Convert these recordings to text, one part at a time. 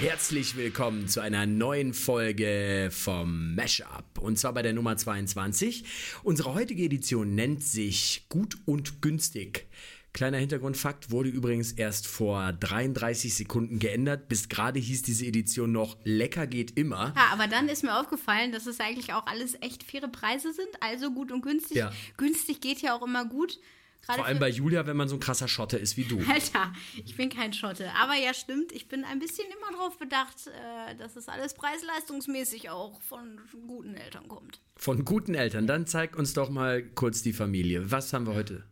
Herzlich willkommen zu einer neuen Folge vom Mashup und zwar bei der Nummer 22. Unsere heutige Edition nennt sich Gut und Günstig. Kleiner Hintergrundfakt wurde übrigens erst vor 33 Sekunden geändert. Bis gerade hieß diese Edition noch Lecker geht immer. Ja, aber dann ist mir aufgefallen, dass es eigentlich auch alles echt faire Preise sind. Also gut und günstig. Ja. Günstig geht ja auch immer gut. Gerade Vor allem bei Julia, wenn man so ein krasser Schotte ist wie du. Alter, ich bin kein Schotte. Aber ja, stimmt, ich bin ein bisschen immer darauf bedacht, äh, dass es alles preis-leistungsmäßig auch von guten Eltern kommt. Von guten Eltern. Dann zeig uns doch mal kurz die Familie. Was haben wir heute?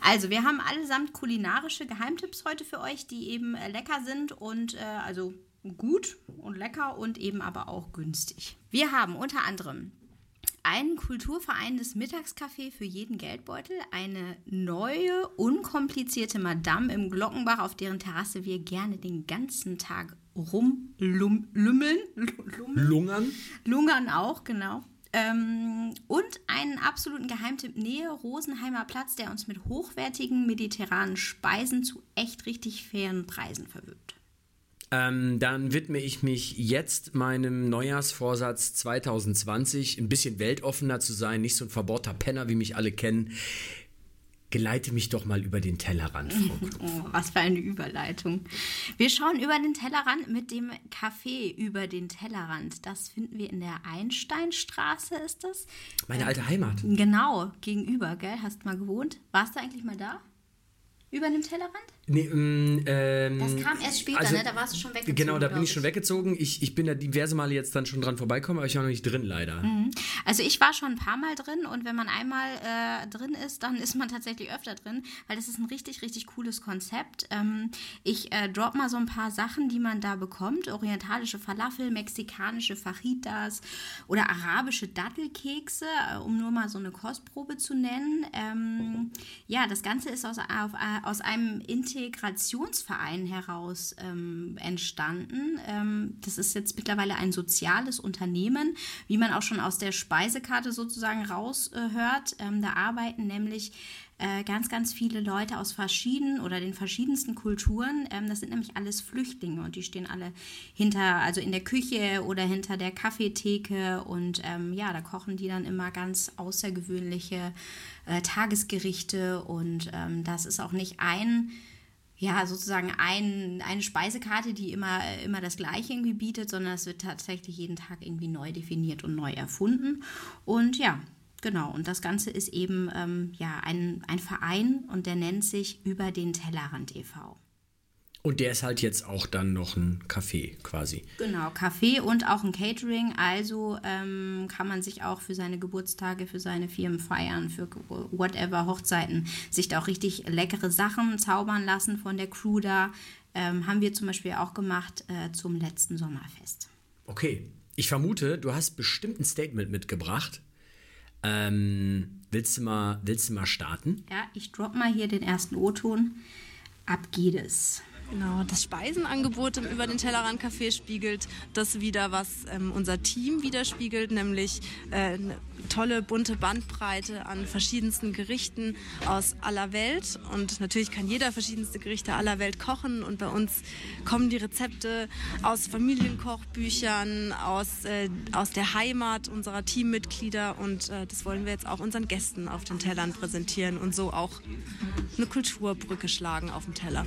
Also, wir haben allesamt kulinarische Geheimtipps heute für euch, die eben äh, lecker sind und äh, also gut und lecker und eben aber auch günstig. Wir haben unter anderem einen kulturvereinendes Mittagscafé für jeden Geldbeutel, eine neue, unkomplizierte Madame im Glockenbach, auf deren Terrasse wir gerne den ganzen Tag rumlümmeln. Lungern? Lungern auch, genau. Ähm, und einen absoluten Geheimtipp Nähe Rosenheimer Platz, der uns mit hochwertigen mediterranen Speisen zu echt richtig fairen Preisen verwöhnt. Ähm, dann widme ich mich jetzt meinem Neujahrsvorsatz 2020, ein bisschen weltoffener zu sein, nicht so ein verbohrter Penner, wie mich alle kennen. Geleite mich doch mal über den Tellerrand, Frau. Oh, was für eine Überleitung. Wir schauen über den Tellerrand mit dem Café über den Tellerrand. Das finden wir in der Einsteinstraße, ist das? Meine alte Heimat. Genau, gegenüber, gell? Hast mal gewohnt? Warst du eigentlich mal da? Über dem Tellerrand? Nee, ähm, ähm, Das kam erst später, also, ne? Da warst du schon weggezogen. Genau, da bin glaub ich schon weggezogen. Ich, ich bin da diverse Male jetzt dann schon dran vorbeikommen, aber ich war noch nicht drin, leider. Also ich war schon ein paar Mal drin und wenn man einmal äh, drin ist, dann ist man tatsächlich öfter drin, weil das ist ein richtig, richtig cooles Konzept. Ähm, ich äh, drop mal so ein paar Sachen, die man da bekommt. Orientalische Falafel, mexikanische Fajitas oder arabische Dattelkekse, äh, um nur mal so eine Kostprobe zu nennen. Ähm, ja, das Ganze ist aus, auf, äh, aus einem Integrationsverein heraus ähm, entstanden. Ähm, das ist jetzt mittlerweile ein soziales Unternehmen, wie man auch schon aus der Speisekarte sozusagen raushört. Ähm, da arbeiten nämlich äh, ganz, ganz viele Leute aus verschiedenen oder den verschiedensten Kulturen. Ähm, das sind nämlich alles Flüchtlinge und die stehen alle hinter, also in der Küche oder hinter der Kaffeetheke und ähm, ja, da kochen die dann immer ganz außergewöhnliche äh, Tagesgerichte und ähm, das ist auch nicht ein ja, sozusagen ein, eine Speisekarte, die immer, immer das Gleiche irgendwie bietet, sondern es wird tatsächlich jeden Tag irgendwie neu definiert und neu erfunden. Und ja, genau. Und das Ganze ist eben ähm, ja, ein, ein Verein und der nennt sich Über den Tellerrand e.V. Und der ist halt jetzt auch dann noch ein Café quasi. Genau, Kaffee und auch ein Catering. Also ähm, kann man sich auch für seine Geburtstage, für seine Firmenfeiern, für whatever Hochzeiten, sich da auch richtig leckere Sachen zaubern lassen von der Crew da. Ähm, haben wir zum Beispiel auch gemacht äh, zum letzten Sommerfest. Okay, ich vermute, du hast bestimmt ein Statement mitgebracht. Ähm, willst, du mal, willst du mal starten? Ja, ich drop mal hier den ersten O-Ton. Ab geht es. Genau, das Speisenangebot Über den Tellerrand Café spiegelt das wieder, was ähm, unser Team widerspiegelt, nämlich äh, eine tolle bunte Bandbreite an verschiedensten Gerichten aus aller Welt. Und natürlich kann jeder verschiedenste Gerichte aller Welt kochen. Und bei uns kommen die Rezepte aus Familienkochbüchern, aus, äh, aus der Heimat unserer Teammitglieder. Und äh, das wollen wir jetzt auch unseren Gästen auf den Tellern präsentieren und so auch eine Kulturbrücke schlagen auf dem Teller.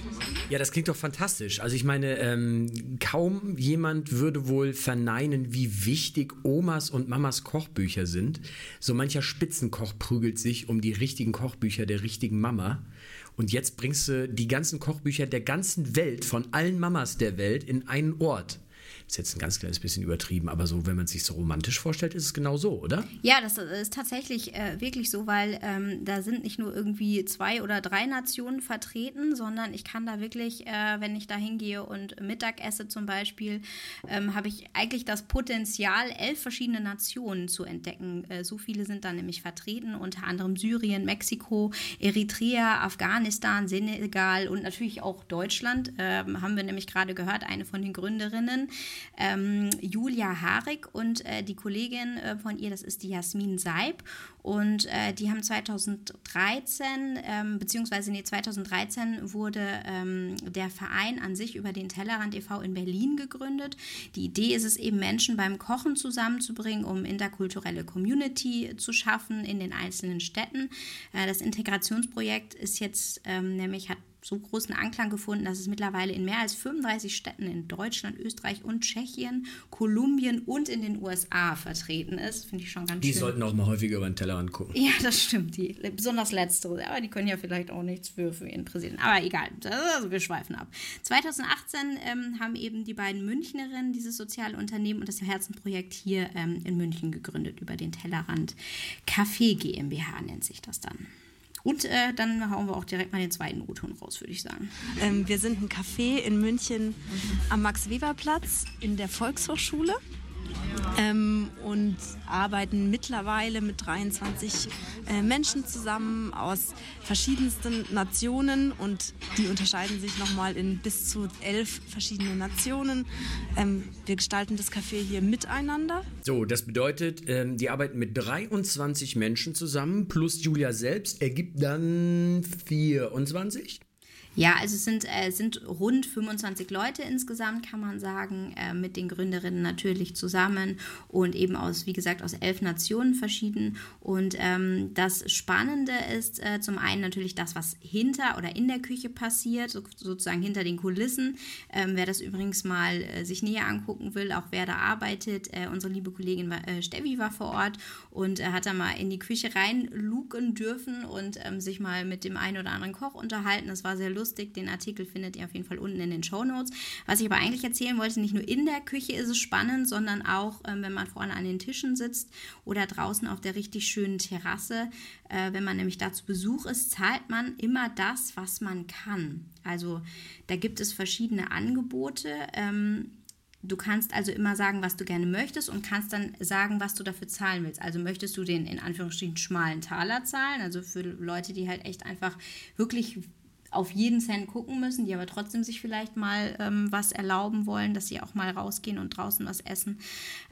Ja, das klingt doch fantastisch. Also ich meine, ähm, kaum jemand würde wohl verneinen, wie wichtig Omas und Mamas Kochbücher sind. So mancher Spitzenkoch prügelt sich um die richtigen Kochbücher der richtigen Mama. Und jetzt bringst du die ganzen Kochbücher der ganzen Welt, von allen Mamas der Welt, in einen Ort. Ist jetzt ein ganz kleines bisschen übertrieben, aber so, wenn man es sich so romantisch vorstellt, ist es genau so, oder? Ja, das ist tatsächlich äh, wirklich so, weil ähm, da sind nicht nur irgendwie zwei oder drei Nationen vertreten, sondern ich kann da wirklich, äh, wenn ich da hingehe und Mittag esse zum Beispiel, ähm, habe ich eigentlich das Potenzial, elf verschiedene Nationen zu entdecken. Äh, so viele sind da nämlich vertreten, unter anderem Syrien, Mexiko, Eritrea, Afghanistan, Senegal und natürlich auch Deutschland. Ähm, haben wir nämlich gerade gehört, eine von den Gründerinnen, ähm, Julia Harig und äh, die Kollegin äh, von ihr, das ist die Jasmin Seib. Und äh, die haben 2013, ähm, beziehungsweise nee, 2013 wurde ähm, der Verein an sich über den Tellerrand e.V. in Berlin gegründet. Die Idee ist es eben, Menschen beim Kochen zusammenzubringen, um interkulturelle Community zu schaffen in den einzelnen Städten. Äh, das Integrationsprojekt ist jetzt ähm, nämlich, hat so großen Anklang gefunden, dass es mittlerweile in mehr als 35 Städten in Deutschland, Österreich und Tschechien, Kolumbien und in den USA vertreten ist. Finde ich schon ganz die schön. Die sollten auch mal häufiger über den Tellerrand gucken. Ja, das stimmt. Die, besonders letztere. Aber die können ja vielleicht auch nichts für, für ihren Präsidenten. Aber egal. Also wir schweifen ab. 2018 ähm, haben eben die beiden Münchnerinnen dieses soziale Unternehmen und das Herzenprojekt hier ähm, in München gegründet über den Tellerrand. Café GmbH nennt sich das dann. Und äh, dann hauen wir auch direkt mal den zweiten O-Ton raus, würde ich sagen. Ähm, wir sind ein Café in München am Max-Weber-Platz in der Volkshochschule ähm, und arbeiten mittlerweile mit 23 äh, Menschen zusammen aus verschiedensten Nationen und die unterscheiden sich nochmal in bis zu elf verschiedene Nationen. Ähm, wir gestalten das Café hier miteinander. So, das bedeutet, ähm, die arbeiten mit 23 Menschen zusammen plus Julia selbst ergibt dann 24. Ja, also es sind, äh, sind rund 25 Leute insgesamt, kann man sagen, äh, mit den Gründerinnen natürlich zusammen und eben aus, wie gesagt, aus elf Nationen verschieden. Und ähm, das Spannende ist äh, zum einen natürlich das, was hinter oder in der Küche passiert, so, sozusagen hinter den Kulissen. Ähm, wer das übrigens mal äh, sich näher angucken will, auch wer da arbeitet, äh, unsere liebe Kollegin äh, Steffi war vor Ort und hat da mal in die Küche reinluken dürfen und ähm, sich mal mit dem einen oder anderen Koch unterhalten. Das war sehr lustig lustig. Den Artikel findet ihr auf jeden Fall unten in den Show Notes. Was ich aber eigentlich erzählen wollte, nicht nur in der Küche ist es spannend, sondern auch, ähm, wenn man vorne an den Tischen sitzt oder draußen auf der richtig schönen Terrasse. Äh, wenn man nämlich da zu Besuch ist, zahlt man immer das, was man kann. Also da gibt es verschiedene Angebote. Ähm, Du kannst also immer sagen, was du gerne möchtest und kannst dann sagen, was du dafür zahlen willst. Also möchtest du den in Anführungsstrichen schmalen Taler zahlen, also für Leute, die halt echt einfach wirklich auf jeden Cent gucken müssen, die aber trotzdem sich vielleicht mal ähm, was erlauben wollen, dass sie auch mal rausgehen und draußen was essen.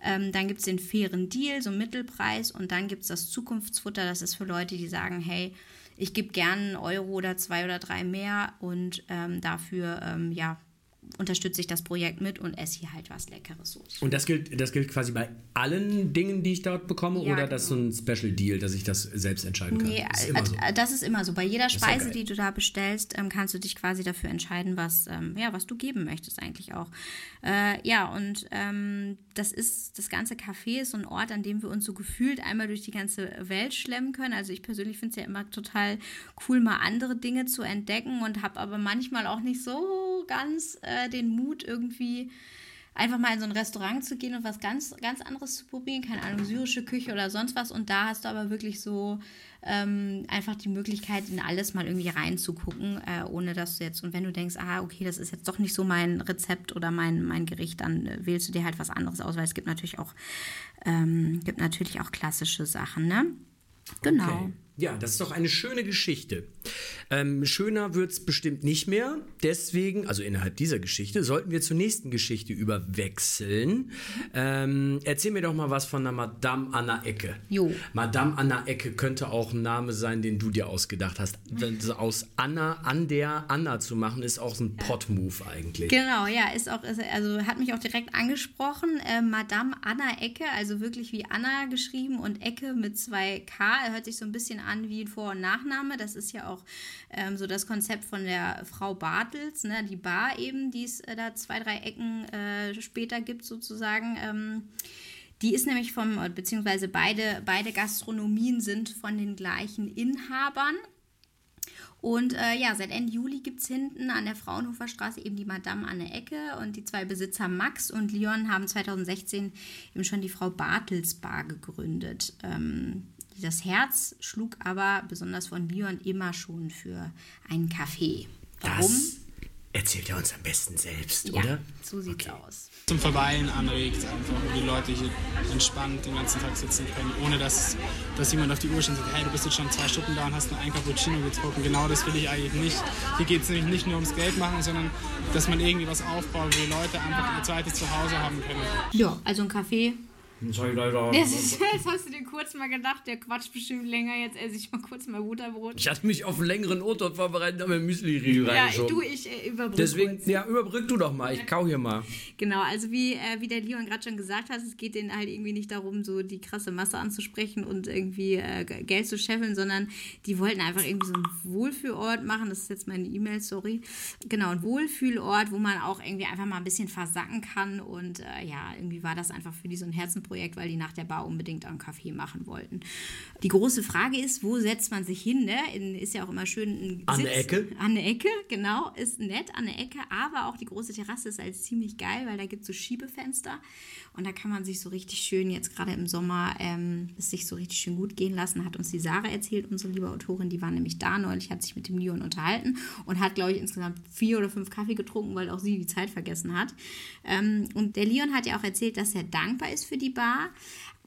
Ähm, dann gibt es den fairen Deal, so Mittelpreis und dann gibt es das Zukunftsfutter, das ist für Leute, die sagen, hey, ich gebe gerne einen Euro oder zwei oder drei mehr und ähm, dafür ähm, ja, unterstütze ich das Projekt mit und esse hier halt was Leckeres. So. Und das gilt, das gilt quasi bei allen Dingen, die ich dort bekomme, ja, oder genau. das ist so ein Special Deal, dass ich das selbst entscheiden kann? Nee, das ist immer so. Das ist immer so. Bei jeder Speise, die du da bestellst, ähm, kannst du dich quasi dafür entscheiden, was, ähm, ja, was du geben möchtest eigentlich auch. Äh, ja, und ähm, das ist, das ganze Café ist so ein Ort, an dem wir uns so gefühlt einmal durch die ganze Welt schlemmen können. Also ich persönlich finde es ja immer total cool, mal andere Dinge zu entdecken und habe aber manchmal auch nicht so ganz äh, den Mut irgendwie einfach mal in so ein Restaurant zu gehen und was ganz, ganz anderes zu probieren, keine Ahnung, syrische Küche oder sonst was. Und da hast du aber wirklich so ähm, einfach die Möglichkeit, in alles mal irgendwie reinzugucken, äh, ohne dass du jetzt, und wenn du denkst, ah, okay, das ist jetzt doch nicht so mein Rezept oder mein, mein Gericht, dann äh, wählst du dir halt was anderes aus, weil es gibt natürlich auch, ähm, gibt natürlich auch klassische Sachen, ne? Genau. Okay. Ja, das ist doch eine schöne Geschichte. Ähm, schöner wird es bestimmt nicht mehr. Deswegen, also innerhalb dieser Geschichte, sollten wir zur nächsten Geschichte überwechseln. Ähm, erzähl mir doch mal was von der Madame Anna Ecke. Jo. Madame Anna Ecke könnte auch ein Name sein, den du dir ausgedacht hast. Aus Anna an der Anna zu machen, ist auch ein Pot-Move eigentlich. Genau, ja, ist auch, also hat mich auch direkt angesprochen. Äh, Madame Anna Ecke, also wirklich wie Anna geschrieben und Ecke mit zwei K. Hört sich so ein bisschen an wie ein Vor- und Nachname. Das ist ja auch ähm, so das Konzept von der Frau Bartels, ne? die Bar eben, die es äh, da zwei, drei Ecken äh, später gibt sozusagen. Ähm, die ist nämlich vom, beziehungsweise beide, beide Gastronomien sind von den gleichen Inhabern. Und äh, ja, seit Ende Juli gibt es hinten an der Fraunhofer Straße eben die Madame an der Ecke und die zwei Besitzer Max und Leon haben 2016 eben schon die Frau Bartels Bar gegründet. Ähm, das Herz schlug aber besonders von Leon immer schon für einen Kaffee. Warum? Das erzählt er uns am besten selbst, ja, oder? so sieht's aus. Zum Verweilen anregt, einfach, wo die Leute hier entspannt den ganzen Tag sitzen können, ohne dass, dass jemand auf die Uhr schaut und sagt, hey, du bist jetzt schon zwei Stunden da und hast nur ein Cappuccino getrunken. Genau das will ich eigentlich nicht. Hier geht es nämlich nicht nur ums Geld machen, sondern dass man irgendwie was aufbaut, wo die Leute einfach ihr zweites Zuhause haben können. Ja, also ein Kaffee Ich leider. Das ist, jetzt hast du dir kurz mal gedacht, der quatscht bestimmt länger, jetzt esse ich mal kurz mein Butterbrot. Ich hatte mich auf einen längeren O-Ton vorbereitet, aber Müsli-Riegel Ja, reingeschoben. du, ich äh, überbrücke Deswegen, kurz. ja, überbrück du doch mal. Ich kau hier mal. Genau, also wie, äh, wie der Leon gerade schon gesagt hat, es geht denen halt irgendwie nicht darum, so die krasse Masse anzusprechen und irgendwie äh, Geld zu scheffeln, sondern die wollten einfach irgendwie so einen Wohlfühlort machen. Das ist jetzt meine E-Mail, sorry. Genau, ein Wohlfühlort, wo man auch irgendwie einfach mal ein bisschen versacken kann. Und äh, ja, irgendwie war das einfach für die so ein Herzenprojekt, weil die nach der Bar unbedingt einen Kaffee machen wollten. Die große Frage ist, wo setzt man sich hin? Ne? In, ist ja auch immer schön ein An der Ecke? an der Ecke, genau, ist nett an der Ecke, aber auch die große Terrasse ist als ziemlich geil, weil da gibt es so Schiebefenster und da kann man sich so richtig schön, jetzt gerade im Sommer, ähm, es sich so richtig schön gut gehen lassen, hat uns die Sarah erzählt, unsere liebe Autorin, die war nämlich da neulich, hat sich mit dem Leon unterhalten und hat, glaube ich, insgesamt vier oder fünf Kaffee getrunken, weil auch sie die Zeit vergessen hat. Ähm, und der Leon hat ja auch erzählt, dass er dankbar ist für die Bar,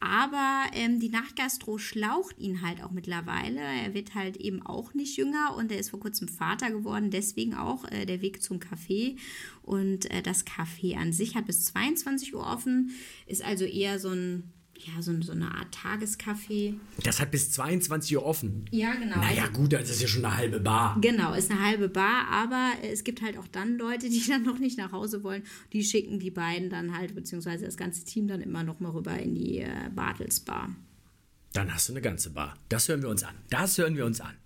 aber ähm, die Nachtgastro schlaucht ihn halt auch mittlerweile. Er wird halt eben auch nicht jünger und er ist vor kurzem Vater geworden. Deswegen auch äh, der Weg zum Café. Und äh, das Café an sich hat bis 22 Uhr offen. Ist also eher so ein, ja, so, so eine Art Tagescafé. Das hat bis 22 Uhr offen. Ja, genau. Naja, Also- gut, das ist ja schon eine halbe Bar. Genau, ist eine halbe Bar, aber es gibt halt auch dann Leute, die dann noch nicht nach Hause wollen. Die schicken die beiden dann halt, beziehungsweise das ganze Team dann immer noch mal rüber in die äh, Bartels Bar. Dann hast du eine ganze Bar. Das hören wir uns an. Das hören wir uns an.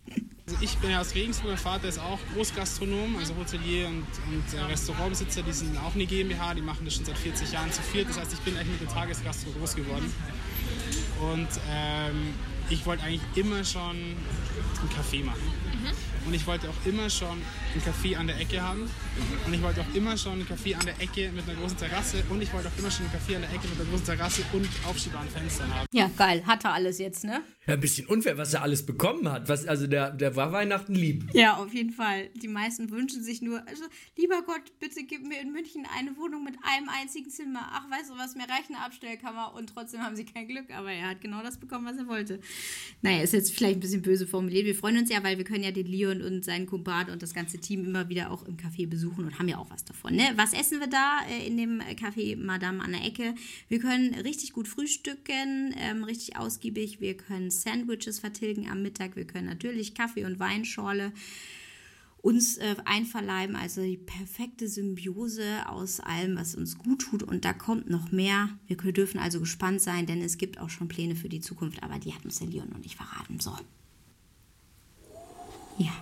Also ich bin ja aus Regensburg, mein Vater ist auch Großgastronom, also Hotelier und, und äh, Restaurantbesitzer, die sind auch eine GmbH, die machen das schon seit 40 Jahren zu viert. Das heißt, ich bin eigentlich mit der Tagesgastro groß geworden. Und ähm, ich wollte eigentlich immer schon einen Kaffee machen. Und ich wollte auch immer schon einen Kaffee an der Ecke haben. Und ich wollte auch immer schon einen Kaffee an der Ecke mit einer großen Terrasse. Und ich wollte auch immer schon einen Kaffee an der Ecke mit einer großen Terrasse und aufschiebbaren Fenstern haben. Ja, geil, hat er alles jetzt, ne? Ja, ein bisschen unfair, was er alles bekommen hat. Was, also der, der war Weihnachten lieb. Ja, auf jeden Fall. Die meisten wünschen sich nur, also, lieber Gott, bitte gib mir in München eine Wohnung mit einem einzigen Zimmer. Ach, weißt du was, mir reicht eine Abstellkammer und trotzdem haben sie kein Glück. Aber er hat genau das bekommen, was er wollte. Naja, ist jetzt vielleicht ein bisschen böse formuliert. Wir freuen uns ja, weil wir können ja den Leon und seinen Kumpan und das ganze Team immer wieder auch im Café besuchen und haben ja auch was davon. Ne? Was essen wir da äh, in dem Café Madame an der Ecke? Wir können richtig gut frühstücken, ähm, richtig ausgiebig. Wir können Sandwiches vertilgen am Mittag. Wir können natürlich Kaffee und Weinschorle uns äh, einverleiben, also die perfekte Symbiose aus allem, was uns gut tut. Und da kommt noch mehr. Wir dürfen also gespannt sein, denn es gibt auch schon Pläne für die Zukunft, aber die hat uns der Leon noch nicht verraten. So. Ja.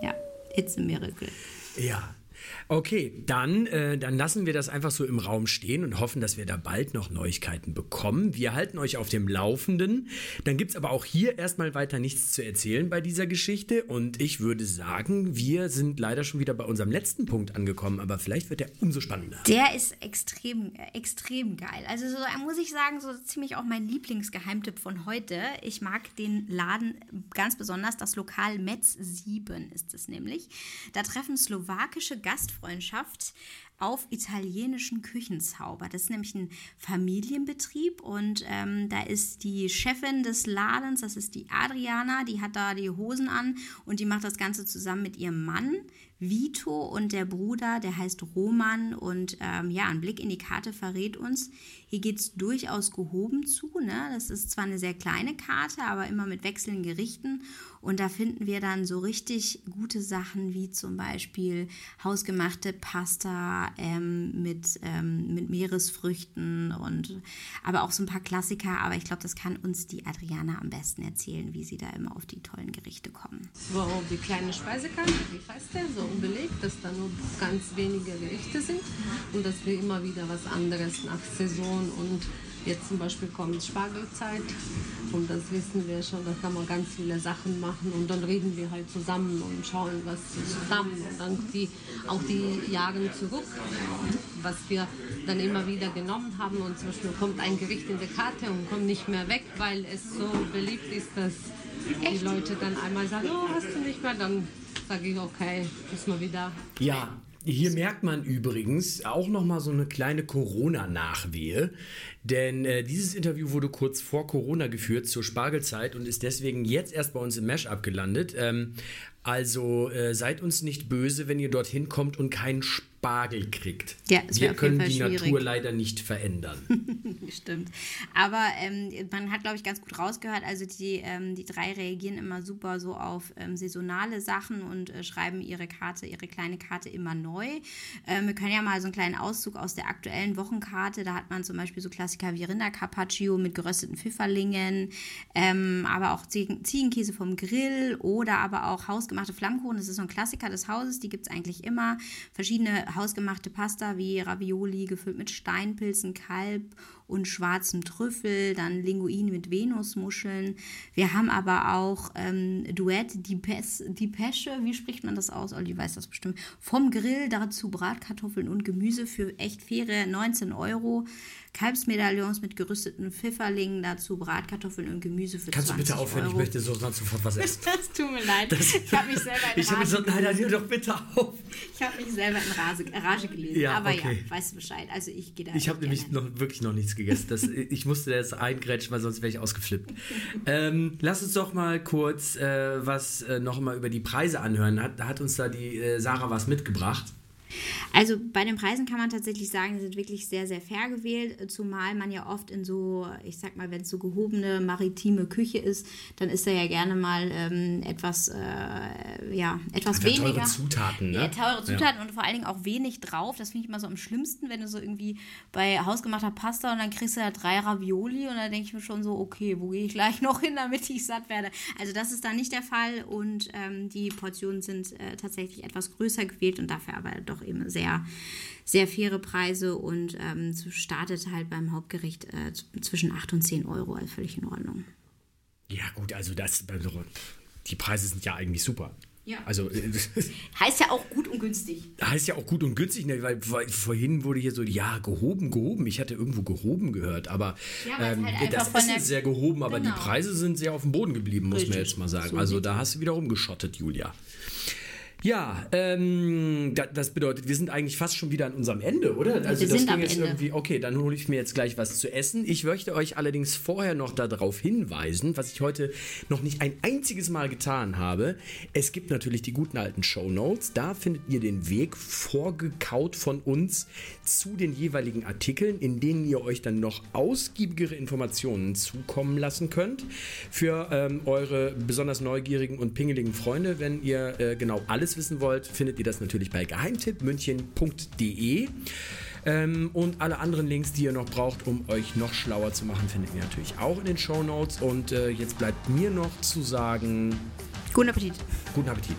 Ja, it's a miracle. Ja. Okay, dann, äh, dann lassen wir das einfach so im Raum stehen und hoffen, dass wir da bald noch Neuigkeiten bekommen. Wir halten euch auf dem Laufenden. Dann gibt es aber auch hier erstmal weiter nichts zu erzählen bei dieser Geschichte. Und ich würde sagen, wir sind leider schon wieder bei unserem letzten Punkt angekommen, aber vielleicht wird der umso spannender. Der ist extrem, extrem geil. Also so muss ich sagen, so ziemlich auch mein Lieblingsgeheimtipp von heute. Ich mag den Laden ganz besonders. Das Lokal Metz 7 ist es nämlich. Da treffen slowakische Gastfreundschaft auf italienischen Küchenzauber. Das ist nämlich ein Familienbetrieb und ähm, da ist die Chefin des Ladens, das ist die Adriana, die hat da die Hosen an und die macht das Ganze zusammen mit ihrem Mann. Vito und der Bruder, der heißt Roman und ähm, ja, ein Blick in die Karte verrät uns, hier geht es durchaus gehoben zu. Ne? Das ist zwar eine sehr kleine Karte, aber immer mit wechselnden Gerichten und da finden wir dann so richtig gute Sachen wie zum Beispiel hausgemachte Pasta ähm, mit, ähm, mit Meeresfrüchten und aber auch so ein paar Klassiker, aber ich glaube, das kann uns die Adriana am besten erzählen, wie sie da immer auf die tollen Gerichte kommen. So die kleine Speisekarte, wie heißt der, so unbelegt, dass da nur ganz wenige Gerichte sind und dass wir immer wieder was anderes nach Saison und Jetzt zum Beispiel kommt Spargelzeit und das wissen wir schon, da kann man ganz viele Sachen machen und dann reden wir halt zusammen und schauen was zusammen und dann die, auch die jagen zurück, was wir dann immer wieder genommen haben und zum Beispiel kommt ein Gericht in die Karte und kommt nicht mehr weg, weil es so beliebt ist, dass die Leute dann einmal sagen, oh, hast du nicht mehr, dann sage ich, okay, ist mal wieder Ja, hier merkt man übrigens auch noch mal so eine kleine Corona-Nachwehe, denn äh, dieses Interview wurde kurz vor Corona geführt zur Spargelzeit und ist deswegen jetzt erst bei uns im Mashup gelandet. Ähm, also äh, seid uns nicht böse, wenn ihr dorthin kommt und keinen Spargel kriegt. Ja, Wir können die schwierig. Natur leider nicht verändern. Stimmt. Aber ähm, man hat, glaube ich, ganz gut rausgehört, also die, ähm, die drei reagieren immer super so auf ähm, saisonale Sachen und äh, schreiben ihre Karte, ihre kleine Karte immer neu. Ähm, wir können ja mal so einen kleinen Auszug aus der aktuellen Wochenkarte, da hat man zum Beispiel so Klassiker wie Rindercarpaccio mit gerösteten Pfifferlingen, ähm, aber auch Ziegen Ziegenkäse vom Grill oder aber auch hausgemachte Flammkuchen. Das ist so ein Klassiker des Hauses, die gibt es eigentlich immer. Verschiedene hausgemachte Pasta wie Ravioli gefüllt mit Steinpilzen, Kalb und schwarzem Trüffel, dann Linguine mit Venusmuscheln. Wir haben aber auch ähm, Duett, die, Pes, die Pesche, wie spricht man das aus? Olli weiß das bestimmt. Vom Grill, dazu Bratkartoffeln und Gemüse für echt faire 19 Euro. Kalbsmedaillons mit gerüsteten Pfifferlingen, dazu Bratkartoffeln und Gemüse für Kannst du 20 bitte aufhören? Ich Euro. möchte so sofort was essen. Das tut mir leid. ich habe mich selber in Ich habe Rage, gesagt, nein, nein, hör doch bitte auf. ich hab mich selber in Rage, Rage gelesen. Ja, Aber okay. ja, weißt du Bescheid. Also ich gehe da Ich habe nämlich noch, wirklich noch nichts gegessen. Das, ich musste das eingrätschen, weil sonst wäre ich ausgeflippt. ähm, lass uns doch mal kurz äh, was äh, noch mal über die Preise anhören. Hat, hat uns da die äh, Sarah was mitgebracht? Also bei den Preisen kann man tatsächlich sagen, die sind wirklich sehr, sehr fair gewählt, zumal man ja oft in so, ich sag mal, wenn es so gehobene maritime Küche ist, dann ist da ja gerne mal ähm, etwas, äh, ja, etwas Hat ja teure weniger. Zutaten, ne? Ja, teure Ja. Zutaten und vor allen Dingen auch wenig drauf. Das finde ich immer so am schlimmsten, wenn du so irgendwie bei hausgemachter Pasta und dann kriegst du da drei Ravioli und dann denke ich mir schon so, okay, wo gehe ich gleich noch hin, damit ich satt werde. Also das ist da nicht der Fall und ähm, die Portionen sind äh, tatsächlich etwas größer gewählt und dafür aber doch eben sehr, sehr faire Preise und ähm, startet halt beim Hauptgericht äh, zwischen 8 und 10 Euro, also völlig in Ordnung. Ja, gut, also das, die Preise sind ja eigentlich super. Ja. Also äh, Heißt ja auch gut und günstig. heißt ja auch gut und günstig, ne? weil vor- vorhin wurde hier so, ja, gehoben, gehoben. Ich hatte irgendwo gehoben gehört, aber Ja, weil ähm, halt einfach das von Essen der- ist sehr gehoben, aber Genau. die Preise sind sehr auf dem Boden geblieben, muss man Richtig. jetzt mal sagen. So also da hast du wieder rumgeschottet, Julia. Ja, ähm, da, das bedeutet, wir sind eigentlich fast schon wieder an unserem Ende, oder? Also Wir das sind ging jetzt Ende. irgendwie, okay, dann hole ich mir jetzt gleich was zu essen. Ich möchte euch allerdings vorher noch darauf hinweisen, was ich heute noch nicht ein einziges Mal getan habe. Es gibt natürlich die guten alten Show Notes. Da findet ihr den Weg vorgekaut von uns zu den jeweiligen Artikeln, in denen ihr euch dann noch ausgiebigere Informationen zukommen lassen könnt. Für ähm, eure besonders neugierigen und pingeligen Freunde, wenn ihr äh, genau alles wissen wollt, findet ihr das natürlich bei geheimtippmünchen.de. Ähm, und alle anderen Links, die ihr noch braucht, um euch noch schlauer zu machen, findet ihr natürlich auch in den Show Notes. Und äh, jetzt bleibt mir noch zu sagen, Guten Appetit. guten Appetit.